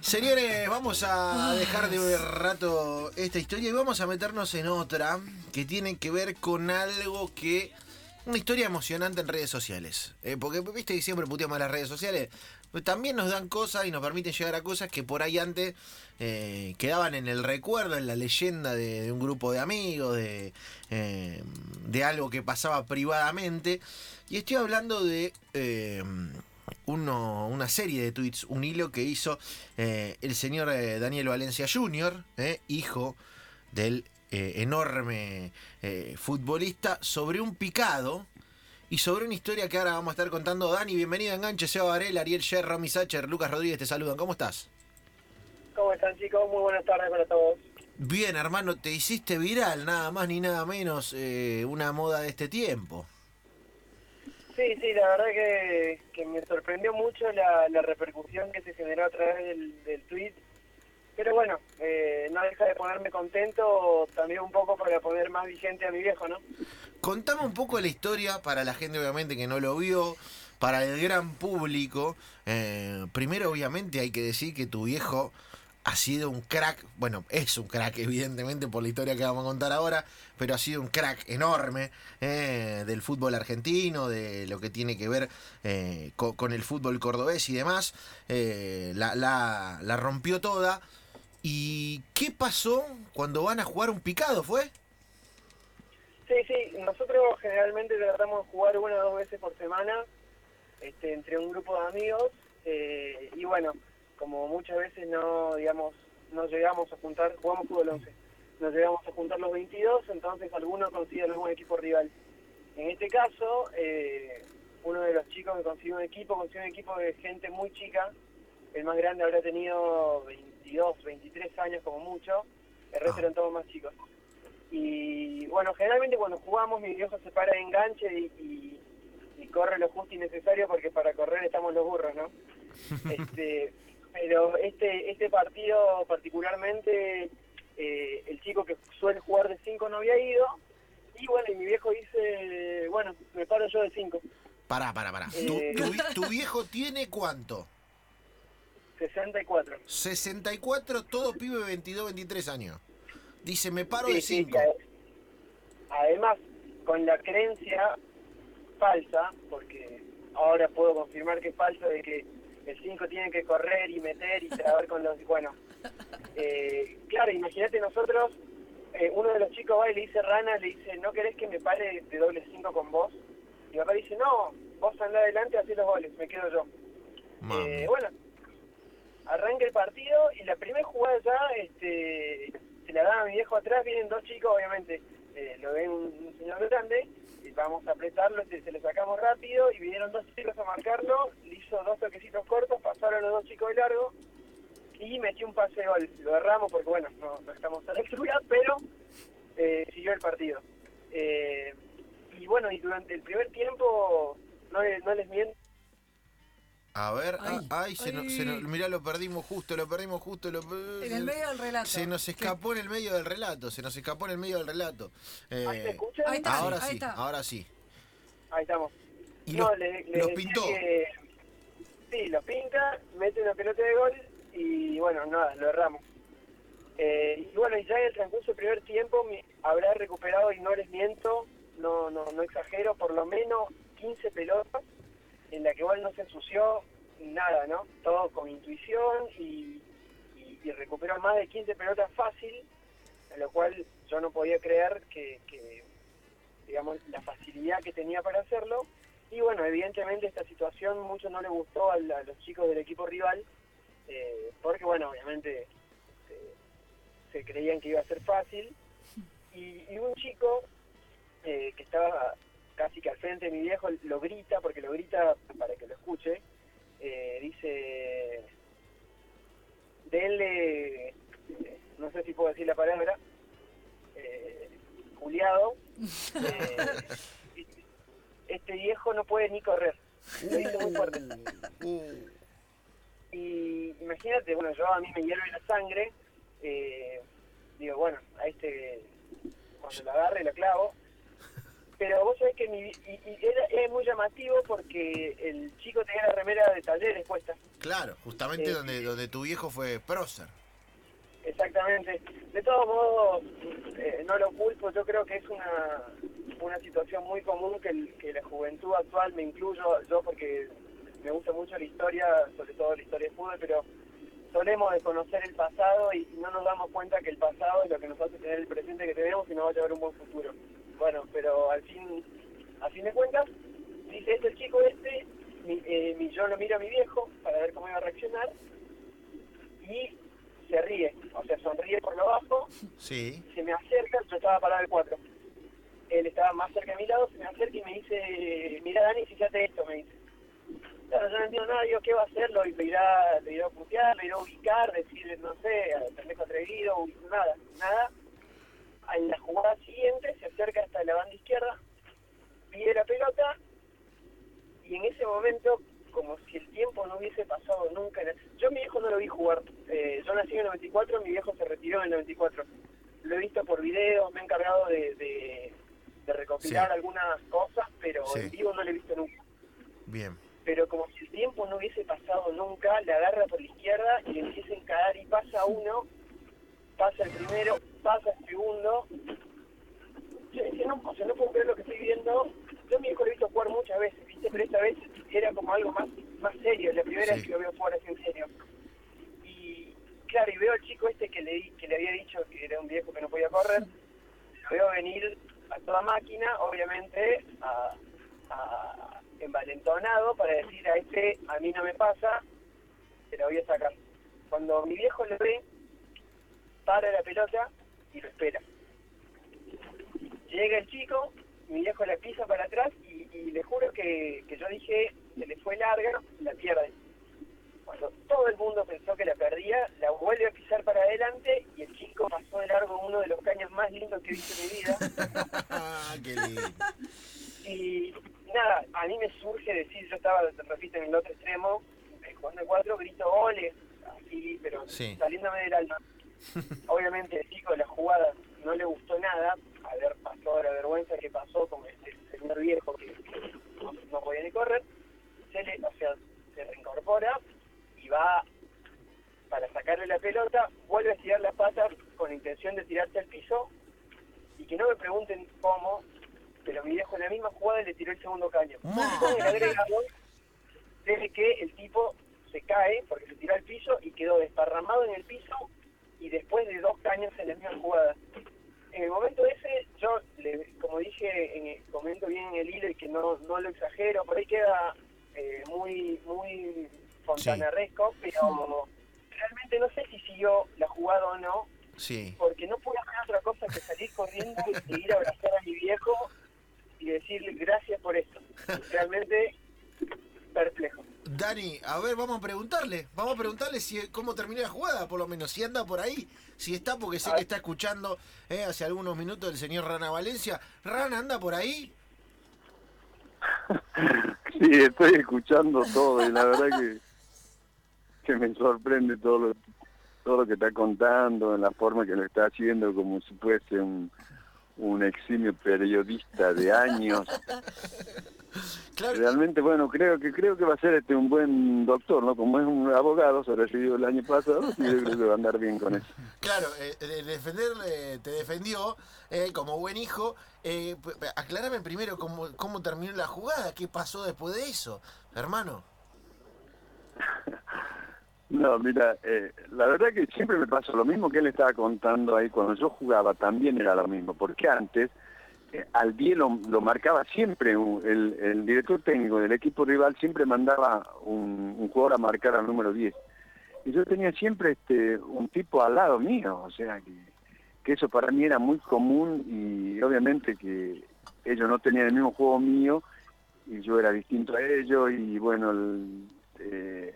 Señores, vamos a dejar de ver rato esta historia y vamos a meternos en otra que tiene que ver con algo que. Una historia emocionante en redes sociales. Eh, porque viste que siempre puteamos las redes sociales. Pues también nos dan cosas y nos permiten llegar a cosas que por ahí antes eh, quedaban en el recuerdo, en la leyenda de, de un grupo de amigos, de, eh, de algo que pasaba privadamente. Y estoy hablando de eh, uno, una serie de tweets, un hilo que hizo eh, el señor eh, Daniel Valencia Jr., eh, hijo del eh, enorme eh, futbolista, sobre un picado y sobre una historia que ahora vamos a estar contando. Dani, bienvenido a Enganche, Seba Varela, Ariel Sher, Romy Sacher, Lucas Rodríguez, te saludan. ¿Cómo estás? ¿Cómo están chicos? Muy buenas tardes para todos. Bien, hermano, te hiciste viral, nada más ni nada menos, eh, una moda de este tiempo. Sí, sí, la verdad que, que me sorprendió mucho la, la repercusión que se generó a través del, del tweet. Pero bueno, eh, no deja de ponerme contento también un poco para poner más vigente a mi viejo, ¿no? Contame un poco la historia para la gente obviamente que no lo vio, para el gran público. Eh, primero obviamente hay que decir que tu viejo ha sido un crack, bueno, es un crack evidentemente por la historia que vamos a contar ahora, pero ha sido un crack enorme eh, del fútbol argentino, de lo que tiene que ver eh, co- con, el fútbol cordobés y demás. Eh, la, la- la rompió toda. ¿Y qué pasó cuando van a jugar un picado, fue? Sí, sí, nosotros generalmente tratamos de jugar una o dos veces por semana este, entre un grupo de amigos eh, y bueno, como muchas veces no, digamos, no llegamos a juntar, jugamos fútbol 11, no llegamos a juntar los 22, entonces alguno consigue algún equipo rival. En este caso, eh, uno de los chicos que consiguió un equipo, consiguió un equipo de gente muy chica, el más grande habrá tenido 22, 23 años como mucho, el resto Ah. eran todos más chicos. Y bueno, generalmente cuando jugamos mi viejo se para de enganche y, y- y corre lo justo y necesario porque para correr estamos los burros, ¿no? Este, pero este este partido particularmente, eh, el chico que suele jugar de 5 no había ido. Y bueno, y mi viejo dice, bueno, me paro yo de 5, Pará, pará, pará. Eh. ¿Tu, tu tu viejo tiene cuánto? 64. 64, todo pibe 22, 23 años. Dice, me paro Sí, de sí, 5. que ade- Además, con la creencia falsa, porque ahora puedo confirmar que es falso, de que el 5 tiene que correr y meter y trabar con los... Bueno, eh, claro, imagínate nosotros, eh, uno de los chicos va y le dice Rana, le dice, ¿no querés que me pare de doble 5 con vos? Y mi papá dice, no, vos andá adelante, hacé los goles, me quedo yo. Eh, bueno, arranca el partido y la primera jugada ya este, se la da a mi viejo atrás, vienen dos chicos, obviamente, eh, lo ven un, un señor grande, vamos a apretarlo, se, se lo sacamos rápido y vinieron dos chicos a marcarlo, le hizo dos toquecitos cortos, pasaron los dos chicos de largo y metió un pase gol. Lo erramos porque, bueno, no, estamos a la altura, pero eh, siguió el partido. Eh, y bueno, y durante el primer tiempo, no les miento, A ver, Ay, ah, ay, se nos, se nos- ay. mirá, lo perdimos justo, lo perdimos justo. Lo, En el medio del relato. Se nos escapó en el medio del relato, se nos escapó en el medio del relato. Eh, ¿ahí se escucha? Ahí está. ahora ahí sí, está. ahora sí. Ahí estamos. Y no, los, le, le los pintó. que- sí, los pinta, mete una pelota de gol y bueno, nada, lo erramos. Eh, y bueno, y ya en el transcurso del primer tiempo mi- habrá recuperado, y no les miento, no, no, no exagero, por lo menos 15 pelotas en la que igual no se ensució nada, ¿no? Todo con intuición y, y, y recuperó más de 15 pelotas fácil, en lo cual yo no podía creer que, que digamos, la facilidad que tenía para hacerlo. Y bueno, evidentemente esta situación mucho no le gustó a, los chicos del equipo rival, eh, porque bueno, obviamente eh, se creían que iba a ser fácil. Y, y un chico eh, que estaba casi que al frente de mi viejo lo grita, porque lo grita para que lo escuche, eh, dice, denle, no sé si puedo decir la palabra, eh, Juliado, eh, este viejo no puede ni correr. Lo dice muy fuerte. Y imagínate, bueno, yo a mí me hierve la sangre, eh, digo, bueno, a este, cuando lo agarre lo clavo, pero vos sabés que mi, y, y era, es muy llamativo porque el chico tenía la remera de talleres puesta. Claro, justamente Eh, donde, donde tu viejo fue prócer. Exactamente. De todos modos, eh, no lo culpo, yo creo que es una, una situación muy común que, el- que la juventud actual, me incluyo yo porque me gusta mucho la historia, sobre todo la historia de fútbol, pero solemos desconocer el pasado y no nos damos cuenta que el pasado es lo que nos hace tener el presente que tenemos y nos va a llevar un buen futuro. Bueno, pero al fin, a fin de cuentas, dice este chico este, mi- eh, mi- yo lo miro a mi viejo para ver cómo iba a reaccionar y se ríe, o sea, sonríe por lo bajo, Sí. se me acerca, yo estaba parado el 4. Él estaba más cerca de mi lado, se me acerca y me dice, mira Dani, fíjate esto, me dice. Claro, yo no entiendo nada, digo, ¿qué va a hacer? Lo, lo irá, lo irá a putear, lo irá a ubicar, decir, no sé, a pendejo atrevido, nada, nada. En la jugada siguiente se acerca hasta la banda izquierda, pide la pelota y en ese momento, como si el tiempo no hubiese pasado nunca. Yo a mi viejo no lo vi jugar. Eh, yo nací en el 94, mi viejo se retiró en el 94. Lo he visto por videos, me he encargado de, de, de recopilar Sí. algunas cosas, pero Sí. en vivo no lo he visto nunca. Bien. Pero como si el tiempo no hubiese pasado nunca, le agarra por la izquierda y le empieza a encarar y pasa uno, pasa el primero, pasa el segundo. Yo no, o sea, no puedo creer lo que estoy viendo. Yo a mi hijo lo he visto jugar muchas veces, ¿viste? Pero esta vez era como algo más más serio, la primera Sí. vez que lo veo jugar así en serio. Y claro, y veo al chico este que le, que le había dicho que era un viejo que no podía correr, lo veo venir a toda máquina, obviamente, a, a- envalentonado para decir a este, a mí no me pasa, te la voy a sacar. Cuando mi viejo lo ve, para la pelota y lo espera. Llega el chico, mi viejo la pisa para atrás y, y le juro que, que yo dije, se le fue larga, la pierde. Cuando todo el mundo pensó que la perdía, la vuelve a pisar para adelante y el chico pasó de largo uno de los caños más lindos que he visto en mi vida. Qué lindo. Y nada, a mí me surge decir, yo estaba, repito, en el otro extremo, jugando 4, grito ole, así, pero Sí. saliéndome del alma. Obviamente el chico de la jugada no le gustó nada, haber pasado la vergüenza que pasó con este señor viejo que no, no podía ni correr, se le, o sea, se reincorpora y va para sacarle la pelota, vuelve a estirar las patas con intención de tirarse al piso y que no me pregunten cómo, pero mi viejo en la misma jugada le tiró el segundo caño. Con el agregado desde que el tipo se cae porque se tiró al piso y quedó desparramado en el piso y después de dos caños en la misma jugada. En el momento ese, yo, le- como dije, en el- comento bien en el hilo y que no, no lo exagero, por ahí queda eh, muy muy fontanaresco, pero realmente no sé si siguió la jugada o no, Sí. porque no pude hacer otra cosa que salir corriendo y ir a abrazar a mi viejo y decirle gracias por esto. Realmente perplejo. Dani, a ver, vamos a preguntarle. Vamos a preguntarle si cómo terminó la jugada, por lo menos. Si anda por ahí, si está, porque sé A que está escuchando eh, hace algunos minutos el señor Rana Valencia. Rana, anda por ahí. Sí, estoy escuchando todo y la verdad que, que me sorprende todo lo, todo lo que está contando, en la forma que lo está haciendo, como si fuese un, un eximio periodista de años. Claro, Realmente, bueno, creo que creo que va a ser este un buen doctor, ¿no? Como es un abogado, se recibió el año pasado, y yo creo que va a andar bien con eso. claro eh, de defender, eh, te defendió eh, como buen hijo. Eh, aclárame primero cómo, cómo terminó la jugada, qué pasó después de eso, hermano. No, mira, eh, la verdad que siempre me pasó lo mismo que él estaba contando ahí cuando yo jugaba, también era lo mismo, porque antes eh, al 10 lo, marcaba siempre, el, director técnico del equipo rival siempre mandaba un, un jugador a marcar al número 10. Y yo tenía siempre este un tipo al lado mío, o sea que, que eso para mí era muy común y obviamente que ellos no tenían el mismo juego mío y yo era distinto a ellos y bueno, el, eh,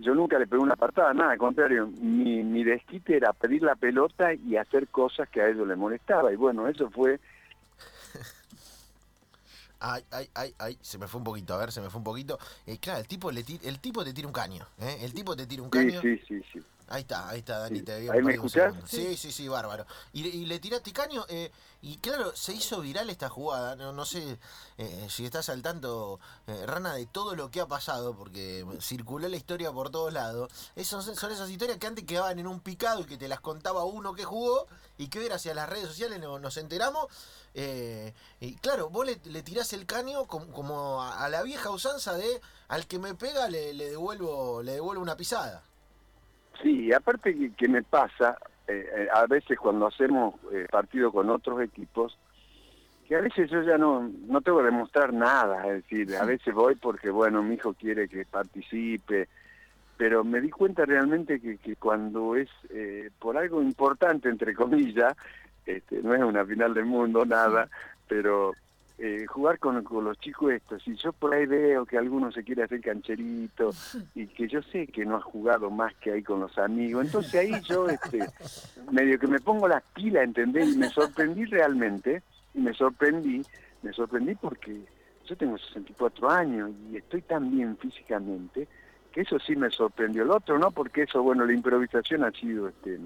yo nunca le pegué una patada, nada, al contrario, mi, mi desquite era pedir la pelota y hacer cosas que a ellos les molestaba. Y bueno, eso fue, Ay, ay, ay, ay, se me fue un poquito, a ver, se me fue un poquito. Eh, claro, el tipo, le el tipo te tira un caño, ¿eh? El tipo te tira un sí, caño. sí, sí, sí. Ahí está, ahí está, Dani. Sí. Te había ¿Ahí me escuchás? Sí, sí, sí, bárbaro. Y, y le tiraste caño, eh, y claro, se hizo viral esta jugada. No, no sé eh, si estás al tanto, eh, Rana, de todo lo que ha pasado, porque circuló la historia por todos lados. Esos, son esas historias que antes quedaban en un picado y que te las contaba uno que jugó, y que gracias a las redes sociales no- nos enteramos. eh, y claro, vos le, le tirás el caño como, como a, a la vieja usanza de al que me pega le, le devuelvo le devuelvo una pisada. Sí, aparte que, que me pasa, eh, eh, a veces cuando hacemos eh, partido con otros equipos, que a veces yo ya no, no tengo que demostrar nada, es decir, a veces voy porque, bueno, mi hijo quiere que participe, pero me di cuenta realmente que, que cuando es eh, por algo importante, entre comillas, este, no es una final del mundo, nada, pero eh, jugar con, con los chicos estos, y yo por ahí veo que alguno se quiere hacer cancherito, y que yo sé que no ha jugado más que ahí con los amigos, entonces ahí yo este, medio que me pongo las pilas, ¿entendés? Y me sorprendí realmente, y me sorprendí, me sorprendí porque yo tengo 64 años y estoy tan bien físicamente que eso sí me sorprendió. El otro no, porque eso, bueno, la improvisación ha sido, este,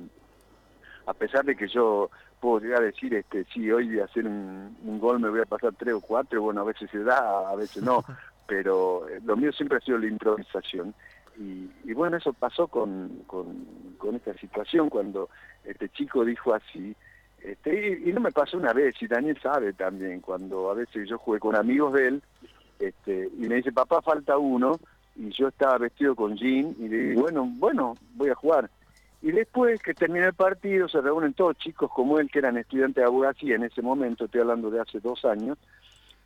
a pesar de que yo puedo llegar a decir, este, sí, hoy voy a hacer un, un gol, me voy a pasar tres o cuatro, bueno, a veces se da, a veces no, pero eh, lo mío siempre ha sido la improvisación. Y, y bueno, eso pasó con, con, con esta situación cuando este chico dijo así, este, y, y no me pasó una vez, y Daniel sabe también, cuando a veces yo jugué con amigos de él, este, y me dice, papá, falta uno, y yo estaba vestido con jean, y le digo, bueno, bueno, voy a jugar. Y después que termina el partido, se reúnen todos chicos como él, que eran estudiantes de abogacía en ese momento, estoy hablando de hace dos años,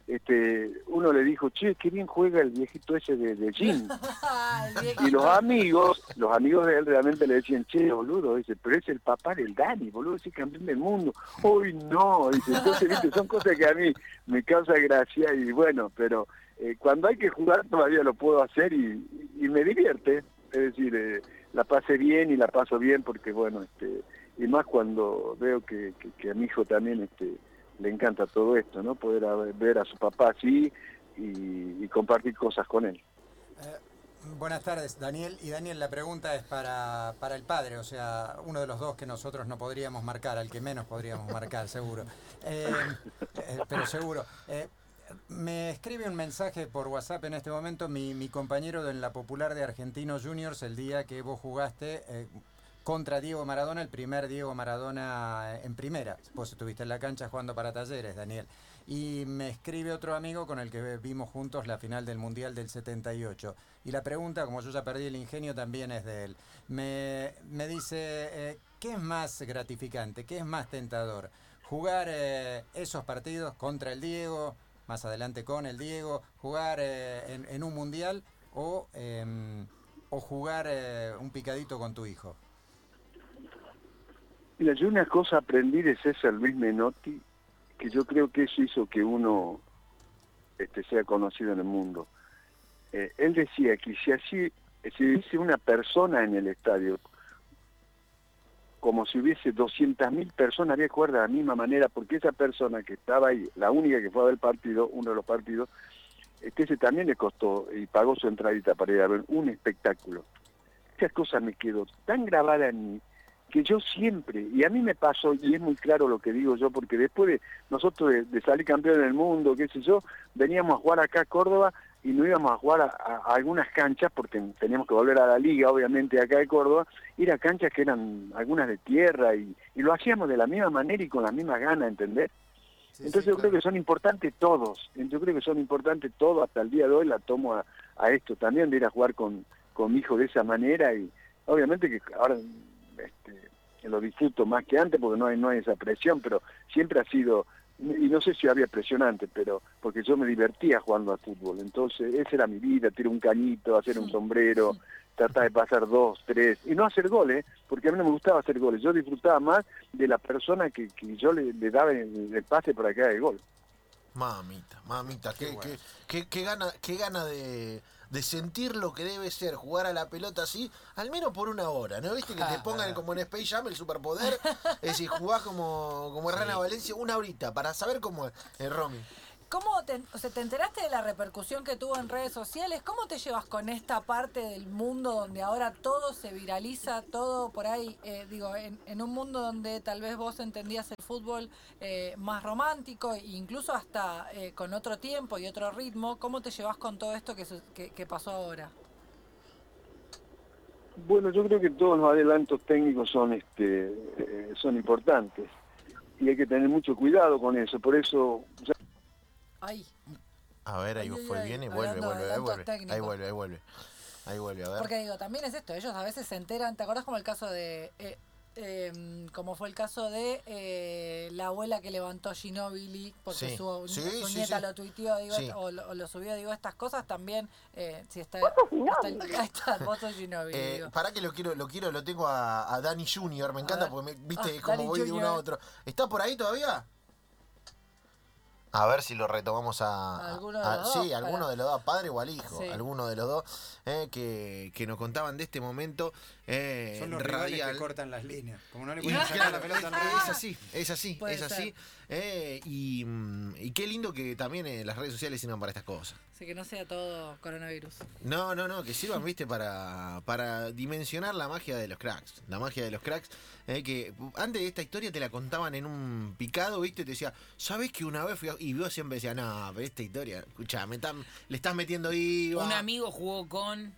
este, uno le dijo, che, qué bien juega el viejito ese de, de. Y los amigos, los amigos de él realmente le decían, che, boludo, dice, pero es el papá del Dani, boludo, es el campeón del mundo. Uy, no, dice, entonces, viste, son cosas que a mí me causa gracia y bueno, pero eh, cuando hay que jugar todavía lo puedo hacer y, y me divierte, es decir, eh, la pasé bien y la paso bien porque bueno, este, y más cuando veo que, que, a mi hijo también este, le encanta todo esto, ¿no? Poder ver a su papá así y, y compartir cosas con él. Eh, buenas tardes, Daniel. Y Daniel, la pregunta es para, para el padre, o sea, uno de los dos que nosotros no podríamos marcar, al que menos podríamos marcar, seguro. Eh, eh, pero seguro. Eh, me escribe un mensaje por WhatsApp en este momento mi, compañero en la popular de Argentinos Juniors el día que vos jugaste eh, contra Diego Maradona, el primer Diego Maradona en primera. Vos estuviste en la cancha jugando para talleres, Daniel. Y me escribe otro amigo con el que vimos juntos la final del Mundial del 78. Y la pregunta, como yo ya perdí el ingenio, también es de él. Me, me dice, eh, ¿qué es más gratificante? ¿Qué es más tentador? ¿Jugar eh, esos partidos contra el Diego, más adelante con el Diego, jugar eh, en, en un Mundial o, em, o jugar eh, un picadito con tu hijo? Mira, yo una cosa aprendí de César Luis Menotti, que yo creo que eso hizo que uno este, sea conocido en el mundo. Eh, él decía que si así, si hubiese una persona en el estadio, como si hubiese 200.000 personas, que jugar de la misma manera, porque esa persona que estaba ahí, la única que fue a ver el partido, uno de los partidos, este ese también le costó y pagó su entradita para ir a ver un espectáculo. Esas cosas me quedó tan grabada en mí que yo siempre, y a mí me pasó, y es muy claro lo que digo yo, porque después de nosotros de salir campeón del mundo, qué sé yo, veníamos a jugar acá a Córdoba y no íbamos a jugar a, a- a algunas canchas, porque teníamos que volver a la liga, obviamente, acá de Córdoba, ir a canchas que eran algunas de tierra, y, y lo hacíamos de la misma manera y con las mismas ganas, ¿entendés? Entonces yo creo que son importantes todos, yo creo que son importantes todos, hasta el día de hoy la tomo a, a esto también, de ir a jugar con, con mi hijo de esa manera y obviamente que ahora este, lo disfruto más que antes porque no hay, no hay esa presión, pero siempre ha sido, y no sé si había presión antes, pero porque yo me divertía jugando al fútbol, entonces esa era mi vida, tirar un cañito, hacer un sombrero, tratar de pasar dos, tres, y no hacer goles, porque a mí no me gustaba hacer goles, yo disfrutaba más de la persona que, que yo le, le daba el, el pase para que haga el gol. Mamita, mamita, qué, Qué bueno. qué, qué- qué gana, qué gana de, de sentir lo que debe ser jugar a la pelota así, al menos por una hora, ¿no? ¿Viste que te pongan como en Space Jam el superpoder? Es decir, jugás como, como Rana Valencia una horita para saber cómo es, eh, Romy. ¿Cómo te, o sea, te enteraste de la repercusión que tuvo en redes sociales? ¿Cómo te llevas con esta parte del mundo donde ahora todo se viraliza, todo por ahí, eh, digo, en, un mundo donde tal vez vos entendías el fútbol eh, más romántico e incluso hasta eh, con otro tiempo y otro ritmo, ¿cómo te llevas con todo esto que, que pasó ahora? Bueno, yo creo que todos los adelantos técnicos son este eh, son importantes y hay que tener mucho cuidado con eso. Por eso, ya- Ay, A ver, ahí Ay, fue, ay, viene, vuelve, hablando de vuelve, ahí vuelve. Ahí vuelve, ahí vuelve. Ahí vuelve, a ver. Porque digo, también es esto, ellos a veces se enteran, ¿te acordás como el caso de, eh, eh, como fue el caso de eh, la abuela que levantó Ginobili porque Sí, su, sí, su sí, nieta sí. lo tuiteó digo, Sí. o, lo, o lo subió, digo, estas cosas también, eh, si está, está, está, voto Ginobili, Eh, digo. para que lo quiero, lo quiero, lo tengo a, a Dani Junior, me encanta ver. porque me- viste Ah, cómo Dani voy de uno a otro. ¿Está por ahí todavía? A ver si lo retomamos a. Alguno de a- los sí, dos, alguno para- de los dos, padre o al hijo, Sí. alguno de los dos, eh, que, que nos contaban de este momento eh, Son los rivales radial. que cortan las líneas. Como no le pueden sacar la pelota en es así, es así, Puede es así. Eh, y, mm, y qué lindo que también eh, las redes sociales sirvan para estas cosas. Así que no sea todo coronavirus. No, no, no, que sirvan, viste, para, para dimensionar la magia de los cracks. La magia de los cracks. eh, que antes de esta historia te la contaban en un picado, viste, te decía, ¿sabes que una vez fui a-?" Y vos siempre decías, no, pero esta historia, escuchá, me están, le estás metiendo IVA. Un amigo jugó con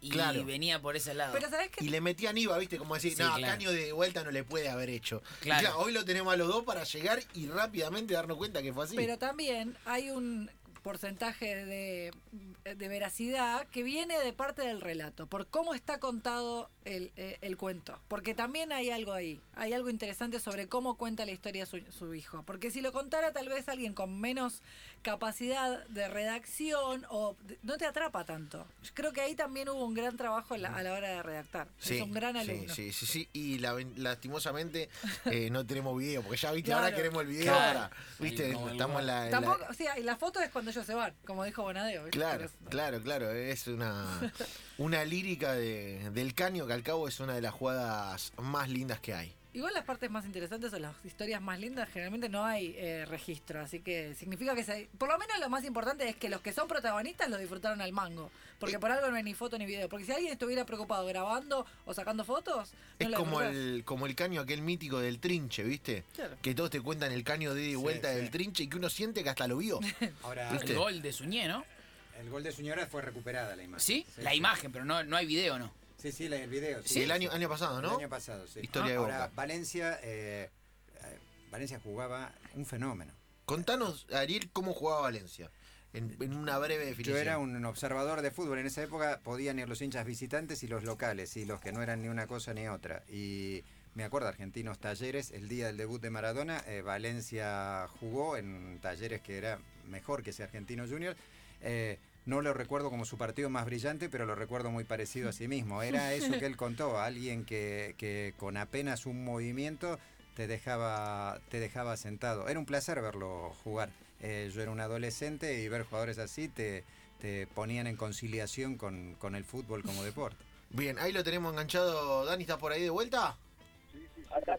y Claro. venía por ese lado. Pero ¿sabés qué? Y le metían IVA, viste, como decir, Sí, no, claro. Caño de vuelta no le puede haber hecho. Y Claro. hoy lo tenemos a los dos para llegar y rápidamente darnos cuenta que fue así. Pero también hay un porcentaje de, de veracidad que viene de parte del relato, por cómo está contado el, eh, el cuento. Porque también hay algo ahí, hay algo interesante sobre cómo cuenta la historia su, su hijo. Porque si lo contara tal vez alguien con menos capacidad de redacción o de- no te atrapa tanto. Yo creo que ahí también hubo un gran trabajo la- a la hora de redactar. Sí, es un gran sí, alumno. Sí, sí, sí. Y la- lastimosamente eh, no tenemos video, porque ya viste, Claro. ahora queremos el video Claro. para. Viste, Sí, estamos en la. en la- Tampoco, o sea, y la foto es cuando ellos se van, como dijo Bonadeo. ¿viste? Claro, Pero claro, claro. Es una, una lírica de, del caño que al cabo es una de las jugadas más lindas que hay. Igual las partes más interesantes o las historias más lindas generalmente no hay eh, registro, así que significa que se, por lo menos lo más importante es que los que son protagonistas lo disfrutaron al mango, porque por algo no hay ni foto ni video, porque si alguien estuviera preocupado grabando o sacando fotos, no Es lo como el, como el caño aquel mítico del trinche, ¿viste? Claro. Que todos te cuentan el caño de ida y vuelta sí. del trinche y que uno siente que hasta lo vio. Ahora, ¿Viste? El gol de Suñé, ¿no? el gol de Suñora fue recuperada la imagen. ¿Sí? La imagen, pero no, no hay video, ¿no? Sí, sí, el video. Sí, el año, año pasado, ¿no? El año pasado, sí. Historia de Ahora. Valencia, eh, eh, Valencia jugaba un fenómeno. Contanos, Ariel, cómo jugaba Valencia. En, en una breve definición. Yo era un observador de fútbol. En esa época podían ir los hinchas visitantes y los locales, y los que no eran ni una cosa ni otra. Y me acuerdo, Argentinos Talleres, el día del debut de Maradona, eh, Valencia jugó en Talleres que era mejor que ese Argentino Junior. Eh, no lo recuerdo como su partido más brillante, pero lo recuerdo muy parecido a sí mismo. Era eso que él contó, alguien que, que con apenas un movimiento te dejaba, te dejaba sentado. Era un placer verlo jugar. Eh, yo era un adolescente y ver jugadores así te, te ponían en conciliación con, con el fútbol como deporte. Bien, ahí lo tenemos enganchado. Dani, ¿estás por ahí de vuelta?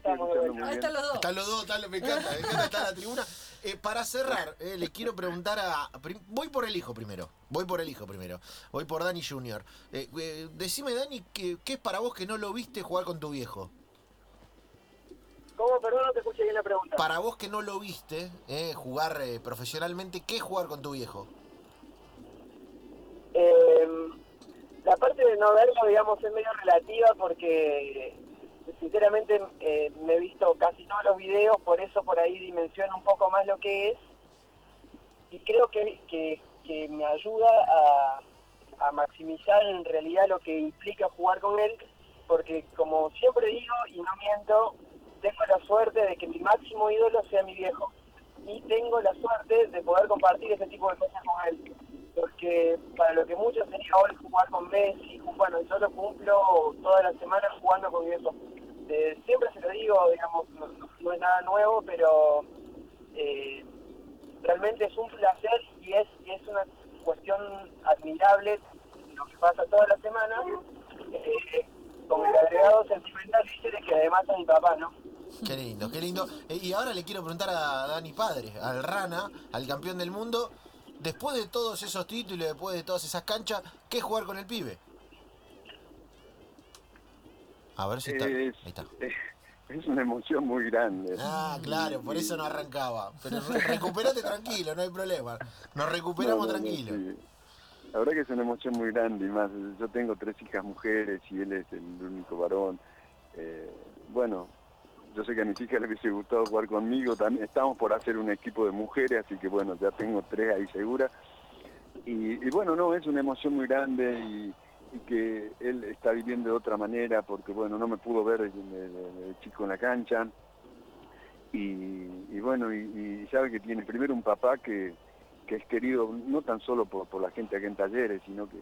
Estamos. Ahí están los dos. Están los dos, están- me encanta, me encanta estar en la tribuna. Eh, para cerrar, eh, le quiero preguntar a. Voy por el hijo primero. Voy por el hijo primero. Voy por Dani Junior. Eh, eh, decime, Dani, ¿qué, ¿qué es para vos que no lo viste jugar con tu viejo? ¿Cómo? Perdón, no te escuché bien la pregunta. Para vos que no lo viste eh, jugar eh, profesionalmente, ¿qué es jugar con tu viejo? Eh, la parte de no verlo, digamos, es medio relativa porque, sinceramente, eh, me he visto casi todos los videos, por eso por ahí dimensiono un poco más lo que es. Y creo que, que, que me ayuda a, a maximizar en realidad lo que implica jugar con él, porque como siempre digo y no miento, tengo la suerte de que mi máximo ídolo sea mi viejo. Y tengo la suerte de poder compartir ese tipo de cosas con él porque para lo que muchos sería hoy jugar con Messi, bueno, yo lo cumplo todas las semanas jugando con viejo. Eh, siempre se lo digo, digamos, no, es nada nuevo, pero eh, realmente es un placer y es, y es una cuestión admirable lo que pasa todas las semanas, eh, con el agregado sentimental, de que además es mi papá, ¿no? Qué lindo, qué lindo. Eh, Y ahora le quiero preguntar a Dani Padre, al Rana, al campeón del mundo, después de todos esos títulos, después de todas esas canchas, ¿qué es jugar con el pibe? A ver si está. Ahí Es, está. es- una emoción muy grande. Ah, claro, por eso no arrancaba. Pero re- recuperate tranquilo, no hay problema. Nos recuperamos No, no, no, tranquilo. sí. La verdad que es una emoción muy grande y más. Yo tengo tres hijas mujeres y él es el único varón. Eh, bueno, yo sé que a mis hijas les hubiese gustado jugar conmigo. También estamos por hacer un equipo de mujeres, así que bueno, ya tengo tres ahí seguras. Y, bueno, no, es una emoción muy grande y, que él está viviendo de otra manera porque bueno, no me pudo ver el, chico en la cancha. Y, bueno, y, sabe que tiene primero un papá que, que es querido no tan solo por, por la gente aquí en talleres, sino que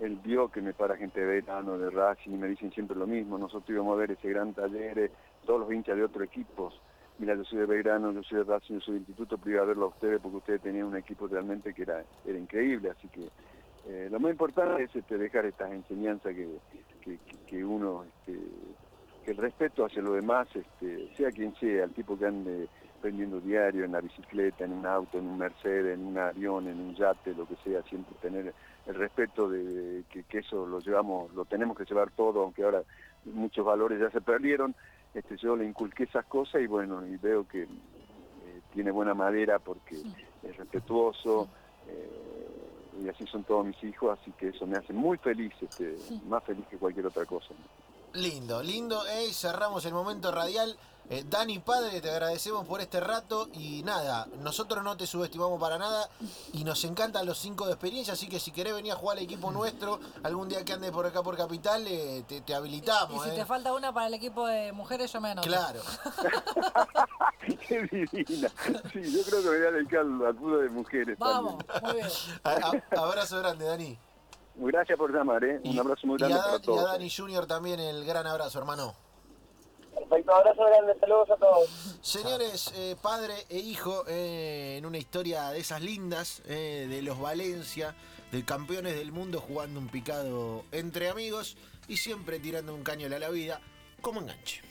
él vio que me para gente de verano, de Racing, y me dicen siempre lo mismo, nosotros íbamos a ver ese gran taller, todos los hinchas de otros equipos, mira, yo soy de Belgrano, yo soy de Racing, yo soy del instituto, pero iba a verlo a ustedes porque ustedes tenían un equipo realmente que era, era increíble, así que eh, lo más importante es este, dejar estas enseñanzas que, que, que- que uno, este, que el respeto hacia los demás, este, sea quien sea, el tipo que ande vendiendo diario en la bicicleta, en un auto, en un Mercedes, en un avión, en un yate, lo que sea, siempre tener el respeto de que, que eso lo llevamos, lo tenemos que llevar todo, aunque ahora muchos valores ya se perdieron, este, yo le inculqué esas cosas y bueno, y veo que eh, tiene buena madera porque es respetuoso, eh, y así son todos mis hijos, así que eso me hace muy feliz, este, más feliz que cualquier otra cosa. Lindo, lindo. eh, cerramos el momento radial. Eh, Dani Padre, te agradecemos por este rato y nada, nosotros no te subestimamos para nada y nos encantan los cinco de experiencia, así que si querés venir a jugar al equipo nuestro, algún día que andes por acá por Capital, eh, te, te Y habilitamos. si eh. te falta una para el equipo de mujeres, yo me anoto. Claro. Qué divina. Sí, yo creo que me voy a dedicar al al fútbol de mujeres. Vamos, también. muy bien. A- a- abrazo grande, Dani. Gracias por llamar, ¿eh? Un abrazo muy y grande a, para Dan- y a todos. Dani Junior también el gran abrazo, hermano. Perfecto, abrazo grande, saludos a todos. Señores, eh, padre e hijo, eh, en una historia de esas lindas, eh, de los Valencia, de campeones del mundo jugando un picado entre amigos y siempre tirando un caño a la vida, como enganche.